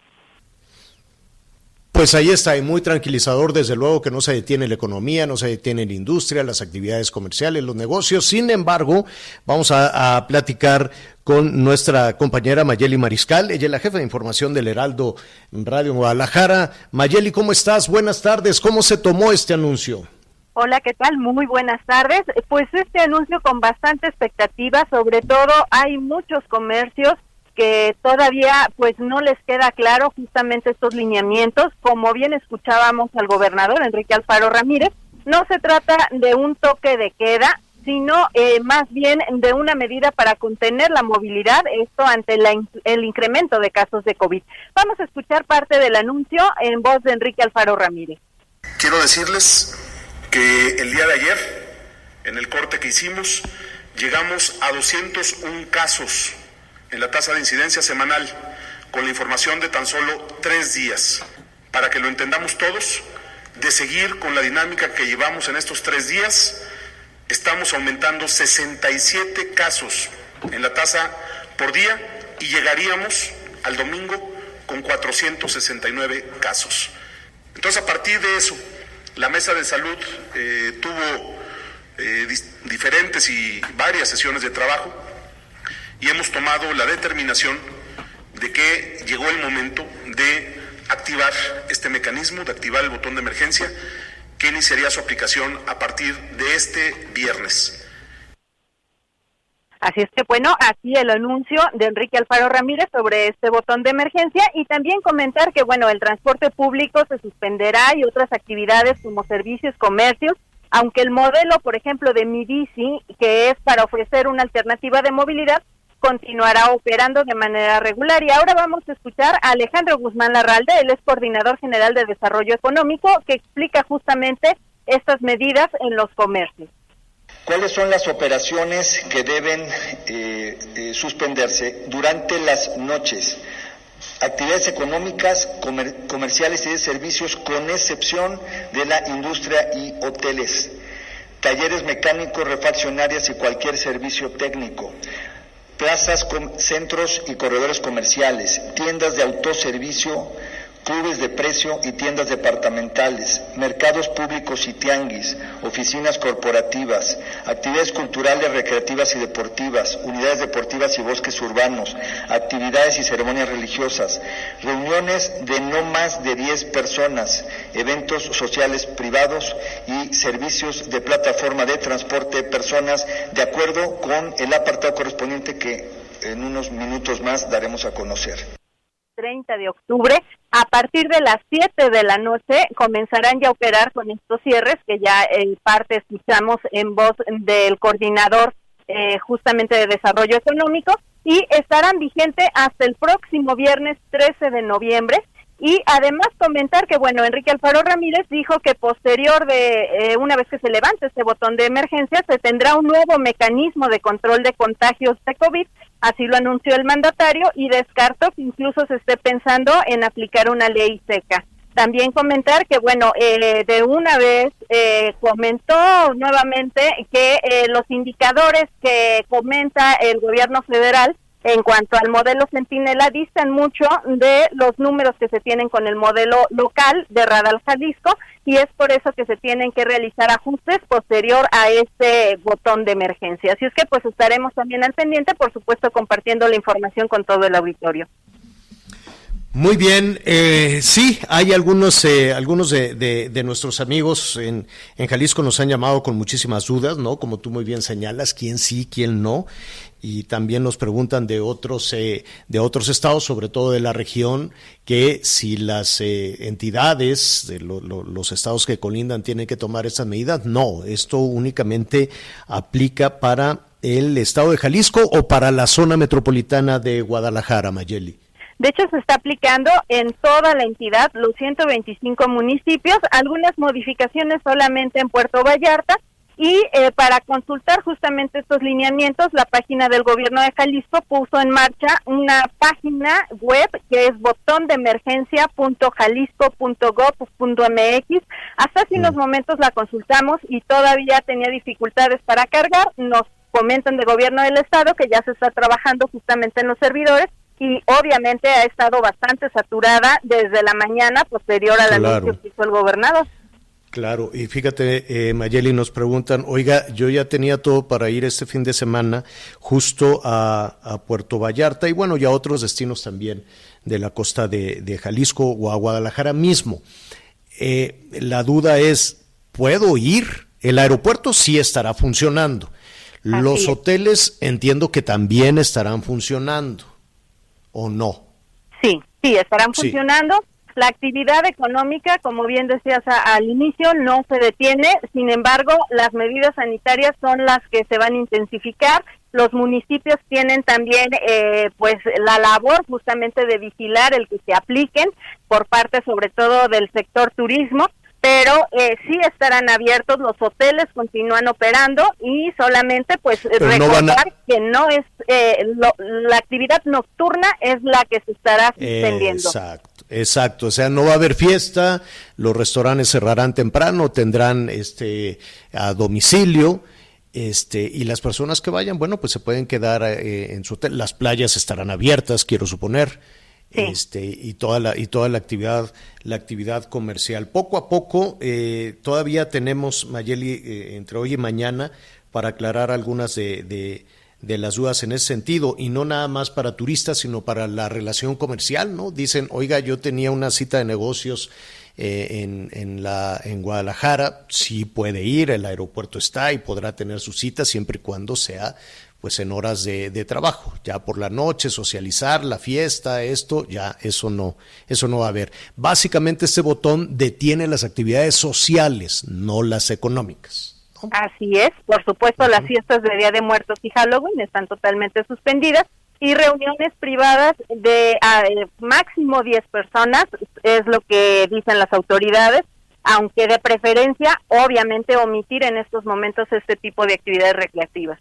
B: Pues ahí está, y muy tranquilizador, desde luego que no se detiene la economía, no se detiene la industria, las actividades comerciales, los negocios. Sin embargo, vamos a, platicar con nuestra compañera Mayeli Mariscal. Ella es la jefa de información del Heraldo Radio Guadalajara. Mayeli, ¿cómo estás? Buenas tardes. ¿Cómo se tomó este anuncio?
H: Hola, ¿qué tal? Muy buenas tardes. Pues este anuncio con bastante expectativa, sobre todo hay muchos comercios que todavía pues no les queda claro justamente estos lineamientos. Como bien escuchábamos al gobernador Enrique Alfaro Ramírez, no se trata de un toque de queda, sino eh, más bien de una medida para contener la movilidad, esto ante el incremento de casos de COVID. Vamos a escuchar parte del anuncio en voz de Enrique Alfaro Ramírez.
I: Quiero decirles que el día de ayer, en el corte que hicimos, llegamos a 201 casos en la tasa de incidencia semanal, con la información de tan solo tres días. Para que lo entendamos todos, de seguir con la dinámica que llevamos en estos tres días, estamos aumentando 67 casos en la tasa por día y llegaríamos al domingo con 469 casos. Entonces, a partir de eso, la mesa de salud eh, tuvo eh, diferentes y varias sesiones de trabajo y hemos tomado la determinación de que llegó el momento de activar este mecanismo, de activar el botón de emergencia que iniciaría su aplicación a partir de este viernes.
H: Así es que bueno, aquí el anuncio de Enrique Alfaro Ramírez sobre este botón de emergencia y también comentar que bueno, el transporte público se suspenderá y otras actividades como servicios, comercios, aunque el modelo, por ejemplo, de Mi que es para ofrecer una alternativa de movilidad, continuará operando de manera regular. Y ahora vamos a escuchar a Alejandro Guzmán Larralde, él es coordinador general de desarrollo económico, que explica justamente estas medidas en los comercios.
J: ¿Cuáles son las operaciones que deben eh, eh, suspenderse durante las noches? Actividades económicas, comerciales y de servicios, con excepción de la industria y hoteles talleres mecánicos, refaccionarias y cualquier servicio técnico, plazas, centros y corredores comerciales, tiendas de autoservicio, clubes de precio y tiendas departamentales, mercados públicos y tianguis, oficinas corporativas, actividades culturales, recreativas y deportivas, unidades deportivas y bosques urbanos, actividades y ceremonias religiosas, reuniones de no más de 10 personas, eventos sociales privados y servicios de plataforma de transporte de personas, de acuerdo con el apartado correspondiente que en unos minutos más daremos a conocer.
H: 30 de octubre. A partir de las 7 de la noche comenzarán ya a operar con estos cierres que ya en parte escuchamos en voz del coordinador eh, justamente de desarrollo económico y estarán vigentes hasta el próximo viernes 13 de noviembre. Y además comentar que, bueno, Enrique Alfaro Ramírez dijo que posterior de, eh, una vez que se levante este botón de emergencia, se tendrá un nuevo mecanismo de control de contagios de COVID Así lo anunció el mandatario y descarto que incluso se esté pensando en aplicar una ley seca. También comentar que, bueno, eh, de una vez eh, comentó nuevamente que eh, los indicadores que comenta el gobierno federal en cuanto al modelo Centinela distan mucho de los números que se tienen con el modelo local de Radal Jalisco y es por eso que se tienen que realizar ajustes posterior a este botón de emergencia. Así es que pues estaremos también al pendiente, por supuesto compartiendo la información con todo el auditorio.
B: Muy bien, eh, sí, hay algunos, eh, algunos de, de, nuestros amigos en, en Jalisco nos han llamado con muchísimas dudas, ¿no? Como tú muy bien señalas, quién sí, quién no y también nos preguntan de otros eh, de otros estados, sobre todo de la región, que si las eh, entidades de los estados que colindan tienen que tomar estas medidas. No, esto únicamente aplica para el estado de Jalisco o para la zona metropolitana de Guadalajara, Mayeli.
H: De hecho, se está aplicando en toda la entidad, los 125 municipios, algunas modificaciones solamente en Puerto Vallarta, y eh, para consultar justamente estos lineamientos, la página del gobierno de Jalisco puso en marcha una página web que es botón de emergencia.jalisco.gov.mx. Hasta hace unos mm. momentos la consultamos y todavía tenía dificultades para cargar. Nos comentan del gobierno del estado que ya se está trabajando justamente en los servidores y obviamente ha estado bastante saturada desde la mañana posterior al
B: Claro.
H: anuncio que hizo el gobernador.
B: Claro, y fíjate, eh, Mayeli, nos preguntan, oiga, yo ya tenía todo para ir este fin de semana justo a, a Puerto Vallarta y bueno, ya otros destinos también de la costa de, de Jalisco o a Guadalajara mismo. Eh, la duda es, ¿puedo ir? El aeropuerto sí estará funcionando. Los
H: Así
B: hoteles entiendo que también estarán funcionando, ¿o no?
H: Sí, sí, estarán
B: Sí.
H: funcionando. La actividad económica, como bien decías a- al inicio, no se detiene. Sin embargo, las medidas sanitarias son las que se van a intensificar. Los municipios tienen también, eh, pues, la labor justamente de vigilar el que se apliquen por parte, sobre todo, del sector turismo. Pero eh, sí estarán abiertos, los hoteles continúan operando y solamente, pues,
B: Pero
H: recordar
B: a-
H: que no es eh, lo- la actividad nocturna es la que se estará suspendiendo.
B: Exacto, exacto. O sea, no va a haber fiesta, los restaurantes cerrarán temprano, tendrán este a domicilio. Este, y las personas que vayan, bueno, pues se pueden quedar eh, en su hotel. Las playas estarán abiertas, quiero suponer. Este, y toda la y toda la actividad la actividad comercial. Poco a poco eh, todavía tenemos Mayeli eh, entre hoy y mañana para aclarar algunas de, de, de las dudas en ese sentido y no nada más para turistas sino para la relación comercial no dicen oiga yo tenía una cita de negocios eh, en, en, la, en Guadalajara, sí puede ir, el aeropuerto está y podrá tener su cita siempre y cuando sea pues en horas de, de, trabajo, ya por la noche, socializar, la fiesta, esto, ya eso no, eso no va a haber. Básicamente este botón detiene las actividades sociales, no las económicas.
H: ¿no? Así es, por supuesto uh -huh. las fiestas de Día de Muertos y Halloween están totalmente suspendidas y reuniones privadas de eh, máximo 10 personas es lo que dicen las autoridades, aunque de preferencia obviamente omitir en estos momentos este tipo de actividades recreativas.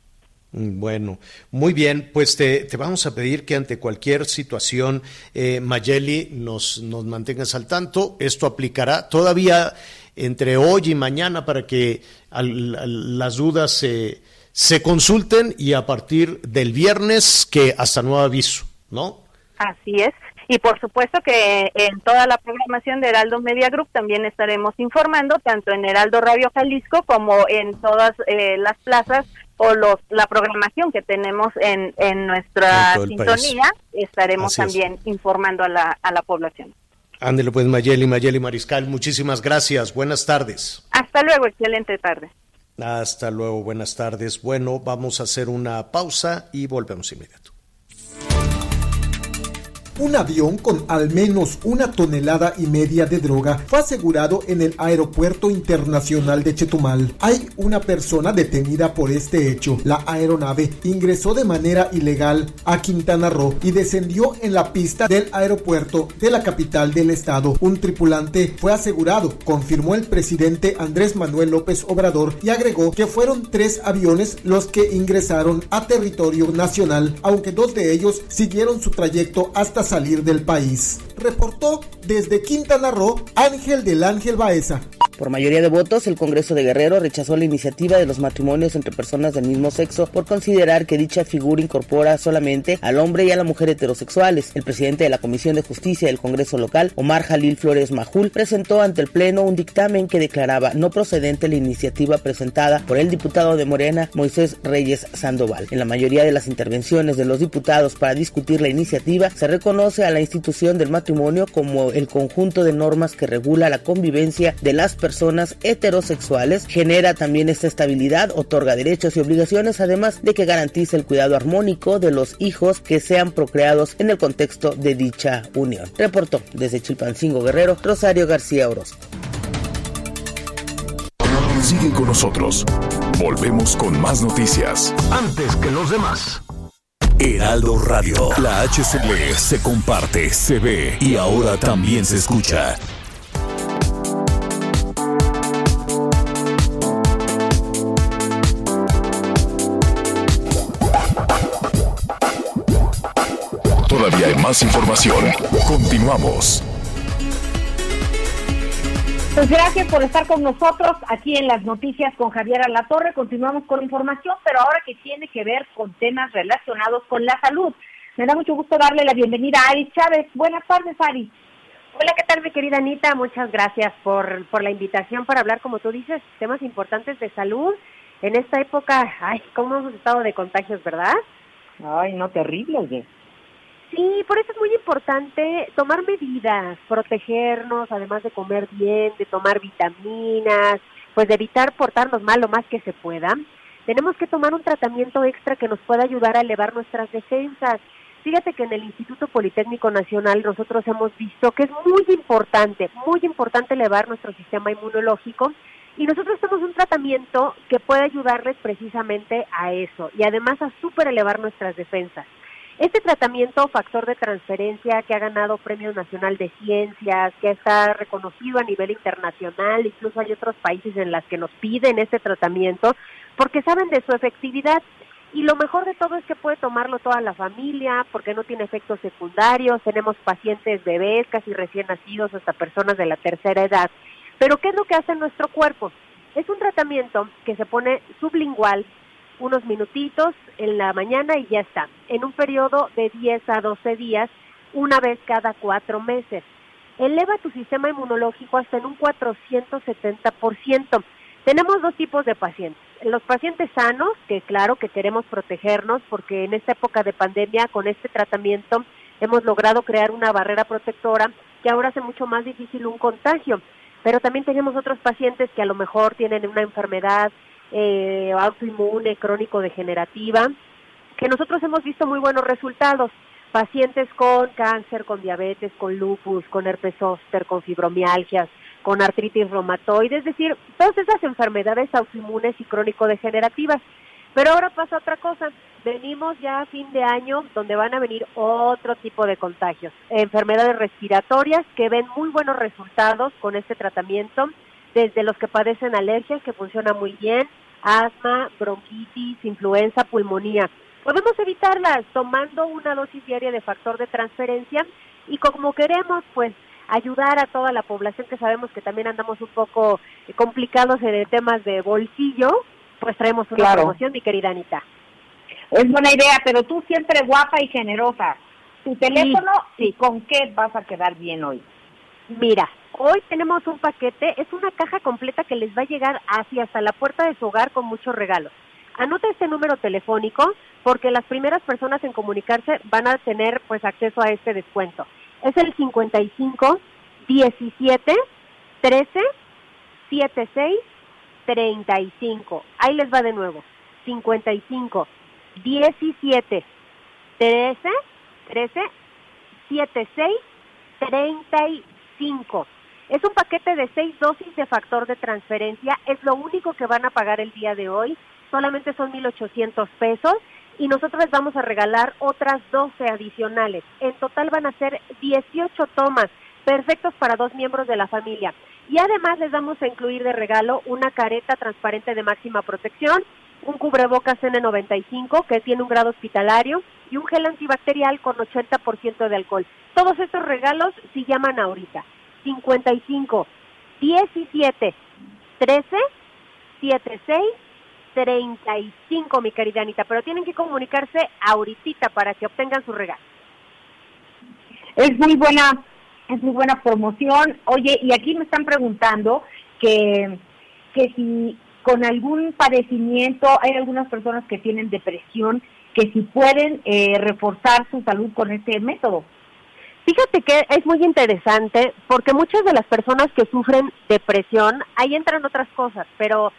B: Bueno, muy bien, pues te, vamos a pedir que ante cualquier situación, eh, Mayeli, nos, nos mantengas al tanto. Esto aplicará todavía entre hoy y mañana para que al, las dudas se, se consulten y a partir del viernes que hasta nuevo aviso, ¿no?
H: Así es. Y por supuesto que en toda la programación de Heraldo Media Group también estaremos informando, tanto en Heraldo Radio Jalisco como en todas eh, las plazas o los, la programación que tenemos en, en nuestra en sintonía, estaremos también informando a la, a la población.
B: Ándele pues Mayeli, Mayeli Mariscal, muchísimas gracias, buenas tardes.
H: Hasta luego, excelente tarde.
B: Hasta luego, buenas tardes. Bueno, vamos a hacer una pausa y volvemos inmediato.
K: Un avión con al menos una tonelada y media de droga fue asegurado en el Aeropuerto Internacional de Chetumal. Hay una persona detenida por este hecho. La aeronave ingresó de manera ilegal a Quintana Roo y descendió en la pista del aeropuerto de la capital del estado. Un tripulante fue asegurado, confirmó el presidente Andrés Manuel López Obrador y agregó que fueron tres aviones los que ingresaron a territorio nacional, aunque dos de ellos siguieron su trayecto hasta salir del país. Reportó desde Quintana Roo Ángel del Ángel Baeza.
L: Por mayoría de votos, el Congreso de Guerrero rechazó la iniciativa de los matrimonios entre personas del mismo sexo por considerar que dicha figura incorpora solamente al hombre y a la mujer heterosexuales. El presidente de la Comisión de Justicia del Congreso local, Omar Jalil Flores Majul, presentó ante el Pleno un dictamen que declaraba no procedente la iniciativa presentada por el diputado de Morena, Moisés Reyes Sandoval. En la mayoría de las intervenciones de los diputados para discutir la iniciativa, se reconoce a la institución del matrimonio como el conjunto de normas que regula la convivencia de las personas personas heterosexuales, genera también esta estabilidad, otorga derechos y obligaciones, además de que garantiza el cuidado armónico de los hijos que sean procreados en el contexto de dicha unión. Reportó desde Chilpancingo Guerrero, Rosario García Orozco.
C: Sigue con nosotros. Volvemos con más noticias.
A: Antes que los demás.
C: Heraldo Radio. La HCL se comparte, se ve y ahora también se escucha. Más información. Continuamos.
E: Pues gracias por estar con nosotros aquí en las noticias con Javier Alatorre. Continuamos con información, pero ahora que tiene que ver con temas relacionados con la salud. Me da mucho gusto darle la bienvenida a Ari Chávez. Buenas tardes, Ari.
M: Hola, ¿qué tal, mi querida Anita? Muchas gracias por, por la invitación para hablar, como tú dices, temas importantes de salud. En esta época, ay, cómo hemos estado de contagios, ¿verdad?
E: Ay, no, terrible, oye.
M: Sí, por eso es muy importante tomar medidas, protegernos, además de comer bien, de tomar vitaminas, pues de evitar portarnos mal lo más que se pueda. Tenemos que tomar un tratamiento extra que nos pueda ayudar a elevar nuestras defensas. Fíjate que en el Instituto Politécnico Nacional nosotros hemos visto que es muy importante, muy importante elevar nuestro sistema inmunológico y nosotros tenemos un tratamiento que puede ayudarles precisamente a eso y además a super elevar nuestras defensas. Este tratamiento, factor de transferencia, que ha ganado Premio Nacional de Ciencias, que está reconocido a nivel internacional, incluso hay otros países en los que nos piden este tratamiento, porque saben de su efectividad. Y lo mejor de todo es que puede tomarlo toda la familia, porque no tiene efectos secundarios. Tenemos pacientes bebés, casi recién nacidos, hasta personas de la tercera edad. Pero ¿qué es lo que hace nuestro cuerpo? Es un tratamiento que se pone sublingual unos minutitos en la mañana y ya está, en un periodo de 10 a 12 días, una vez cada cuatro meses. Eleva tu sistema inmunológico hasta en un 470%. Tenemos dos tipos de pacientes. Los pacientes sanos, que claro que queremos protegernos porque en esta época de pandemia con este tratamiento hemos logrado crear una barrera protectora que ahora hace mucho más difícil un contagio. Pero también tenemos otros pacientes que a lo mejor tienen una enfermedad eh, autoinmune, crónico-degenerativa, que nosotros hemos visto muy buenos resultados. Pacientes con cáncer, con diabetes, con lupus, con herpes zóster, con fibromialgias, con artritis reumatoide, es decir, todas esas enfermedades autoinmunes y crónico-degenerativas. Pero ahora pasa otra cosa. Venimos ya a fin de año donde van a venir otro tipo de contagios. Enfermedades respiratorias que ven muy buenos resultados con este tratamiento, desde los que padecen alergias, que funciona muy bien, asma, bronquitis, influenza, pulmonía. Podemos evitarlas tomando una dosis diaria de factor de transferencia y como queremos, pues ayudar a toda la población que sabemos que también andamos un poco complicados en temas de bolsillo, pues traemos una promoción, mi querida Anita.
E: Es buena idea, pero tú siempre guapa y generosa. Tu teléfono y con qué vas a quedar bien hoy.
M: Mira, hoy tenemos un paquete, es una caja completa que les va a llegar hacia hasta la puerta de su hogar con muchos regalos. Anota este número telefónico porque las primeras personas en comunicarse van a tener pues acceso a este descuento. Es el 55 17 13 76 35. Ahí les va de nuevo. 55 17 13 13 76 35. Es un paquete de seis dosis de factor de transferencia. Es lo único que van a pagar el día de hoy. Solamente son 1.800 pesos y nosotros les vamos a regalar otras 12 adicionales. En total van a ser 18 tomas, perfectos para dos miembros de la familia. Y además les vamos a incluir de regalo una careta transparente de máxima protección, un cubrebocas N95 que tiene un grado hospitalario y un gel antibacterial con 80% de alcohol. Todos estos regalos si llaman ahorita. 55 17 13 76 35, mi querida Anita, pero tienen que comunicarse ahorita para que obtengan su regalo.
E: Es muy buena, es muy buena promoción. Oye, y aquí me están preguntando que, que si con algún padecimiento, hay algunas personas que tienen depresión, que si pueden eh, reforzar su salud con este método.
M: Fíjate que es muy interesante porque muchas de las personas que sufren depresión, ahí entran otras cosas, pero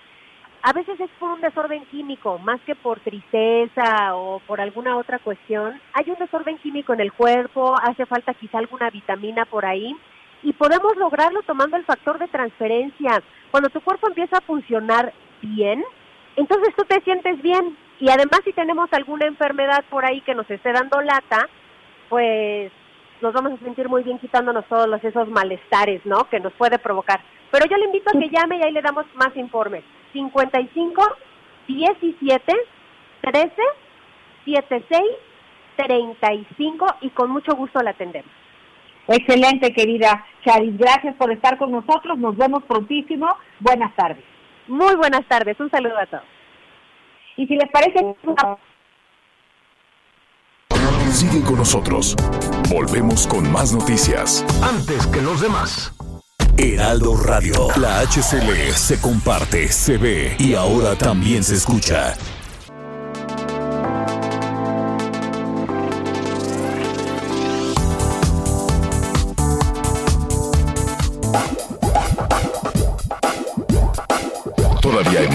M: a veces es por un desorden químico, más que por tristeza o por alguna otra cuestión. Hay un desorden químico en el cuerpo, hace falta quizá alguna vitamina por ahí y podemos lograrlo tomando el factor de transferencia. Cuando tu cuerpo empieza a funcionar bien, entonces tú te sientes bien y además si tenemos alguna enfermedad por ahí que nos esté dando lata, pues nos vamos a sentir muy bien quitándonos todos esos malestares, ¿no? Que nos puede provocar. Pero yo le invito a que llame y ahí le damos más informes. 55 17 13 76 35 y con mucho gusto la atendemos.
E: Excelente, querida Charis. Gracias por estar con nosotros. Nos vemos prontísimo. Buenas tardes.
M: Muy buenas tardes. Un saludo a todos.
E: Y si les parece...
C: Sigue con nosotros. Volvemos con más noticias.
A: Antes que los demás.
C: Heraldo Radio. La HCL se comparte, se ve y ahora también se escucha.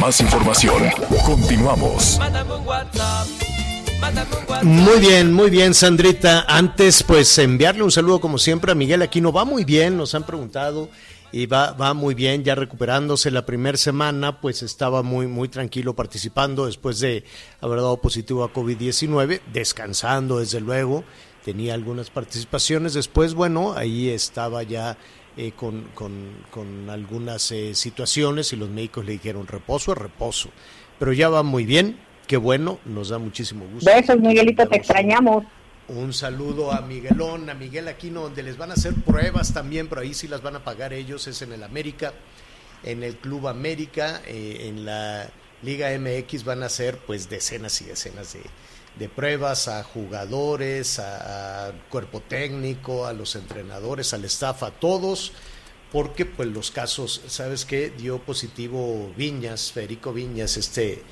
C: Más información. Continuamos.
B: Muy bien, muy bien, Sandrita. Antes, pues enviarle un saludo como siempre a Miguel Aquino. Va muy bien, nos han preguntado y va, va muy bien, ya recuperándose la primera semana, pues estaba muy, muy tranquilo participando después de haber dado positivo a COVID-19, descansando desde luego, tenía algunas participaciones, después, bueno, ahí estaba ya eh, con, con, con, algunas eh, situaciones y los médicos le dijeron reposo es reposo, pero ya va muy bien, qué bueno, nos da muchísimo gusto.
E: Besos, Miguelito, te extrañamos.
B: Un saludo a Miguelón, a Miguel Aquino, donde les van a hacer pruebas también, pero ahí sí las van a pagar ellos, es en el América, en el Club América, eh, en la Liga MX van a hacer pues decenas y decenas de, de pruebas a jugadores, a, cuerpo técnico, a los entrenadores, al staff, a todos, porque pues los casos, ¿sabes qué? Dio positivo Viñas, Federico Viñas, este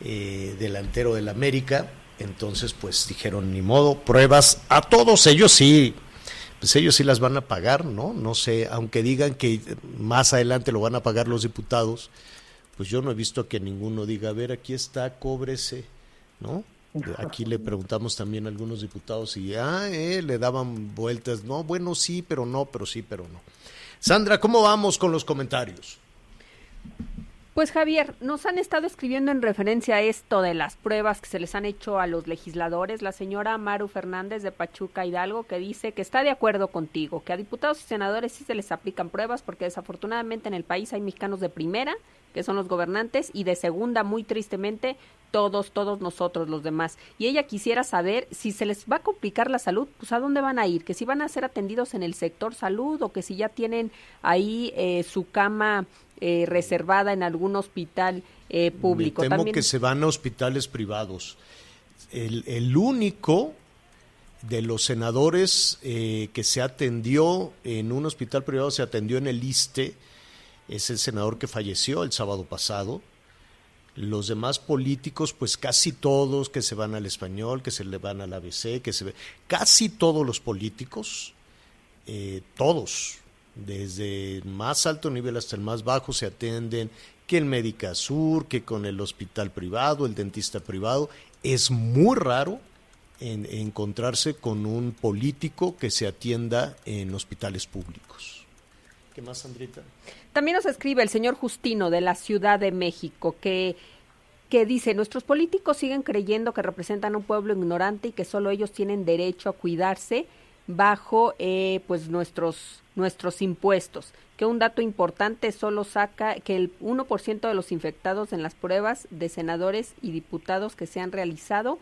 B: eh, delantero del América, entonces pues dijeron ni modo, pruebas a todos ellos sí, pues ellos sí las van a pagar, ¿no? No sé, aunque digan que más adelante lo van a pagar los diputados, pues yo no he visto que ninguno diga, a ver, aquí está, cóbrese, ¿no? Aquí le preguntamos también a algunos diputados y ah, eh, le daban vueltas. No, bueno, sí, pero no, pero sí, pero no. Sandra, ¿cómo vamos con los comentarios?
F: Pues Javier, nos han estado escribiendo en referencia a esto de las pruebas que se les han hecho a los legisladores. La señora Maru Fernández de Pachuca Hidalgo que dice que está de acuerdo contigo, que a diputados y senadores sí se les aplican pruebas porque desafortunadamente en el país hay mexicanos de primera, que son los gobernantes, y de segunda, muy tristemente, todos, todos nosotros los demás. Y ella quisiera saber si se les va a complicar la salud, pues a dónde van a ir, que si van a ser atendidos en el sector salud o que si ya tienen ahí eh, su cama eh, reservada en algún hospital eh, público.
B: Me temo
F: También...
B: que se van a hospitales privados. El, el único de los senadores eh, que se atendió en un hospital privado, se atendió en el ISTE, es el senador que falleció el sábado pasado. Los demás políticos, pues casi todos que se van al español, que se le van al ABC, que se casi todos los políticos, eh, todos, desde el más alto nivel hasta el más bajo, se atienden que el Médica Sur, que con el hospital privado, el dentista privado. Es muy raro en, encontrarse con un político que se atienda en hospitales públicos. ¿Qué más, Sandrita?
F: También nos escribe el señor Justino de la Ciudad de México que que dice, nuestros políticos siguen creyendo que representan a un pueblo ignorante y que solo ellos tienen derecho a cuidarse bajo eh, pues nuestros nuestros impuestos, que un dato importante solo saca que el 1% de los infectados en las pruebas de senadores y diputados que se han realizado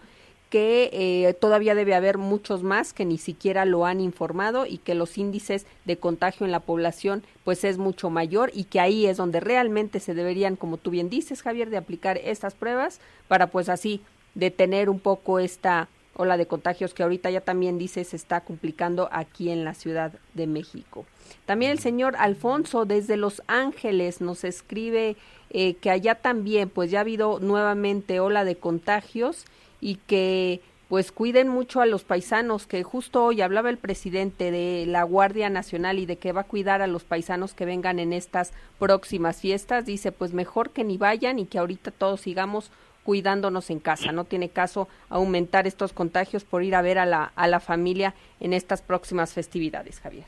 F: que eh, todavía debe haber muchos más que ni siquiera lo han informado y que los índices de contagio en la población pues es mucho mayor y que ahí es donde realmente se deberían, como tú bien dices, Javier, de aplicar estas pruebas para pues así detener un poco esta ola de contagios que ahorita ya también dice se está complicando aquí en la Ciudad de México. También el señor Alfonso desde Los Ángeles nos escribe eh, que allá también pues ya ha habido nuevamente ola de contagios y que pues cuiden mucho a los paisanos, que justo hoy hablaba el presidente de la Guardia Nacional y de que va a cuidar a los paisanos que vengan en estas próximas fiestas, dice pues mejor que ni vayan y que ahorita todos sigamos cuidándonos en casa. No tiene caso aumentar estos contagios por ir a ver a la, a la familia en estas próximas festividades, Javier.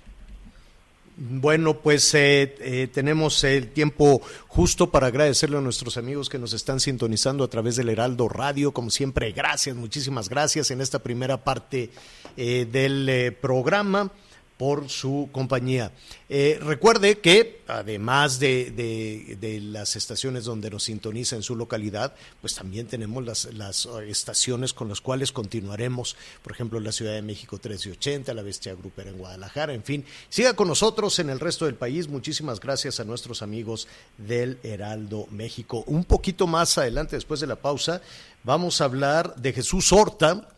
B: Bueno, pues eh, eh, tenemos el tiempo justo para agradecerle a nuestros amigos que nos están sintonizando a través del Heraldo Radio. Como siempre, gracias, muchísimas gracias en esta primera parte eh, del programa por su compañía. Eh, recuerde que además de, de, las estaciones donde nos sintoniza en su localidad, pues también tenemos las, las estaciones con las cuales continuaremos, por ejemplo, la Ciudad de México 1380, la Bestia Grupera en Guadalajara, en fin, siga con nosotros en el resto del país. Muchísimas gracias a nuestros amigos del Heraldo México. Un poquito más adelante, después de la pausa, vamos a hablar de Jesús Horta,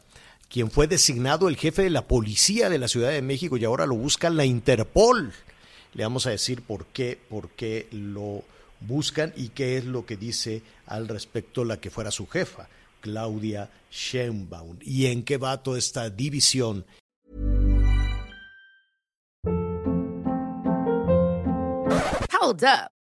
B: quien fue designado el jefe de la policía de la Ciudad de México y ahora lo busca la Interpol. Le vamos a decir por qué, por qué lo buscan y qué es lo que dice al respecto la que fuera su jefa, Claudia Sheinbaum, y en qué va toda esta división
N: Hold up.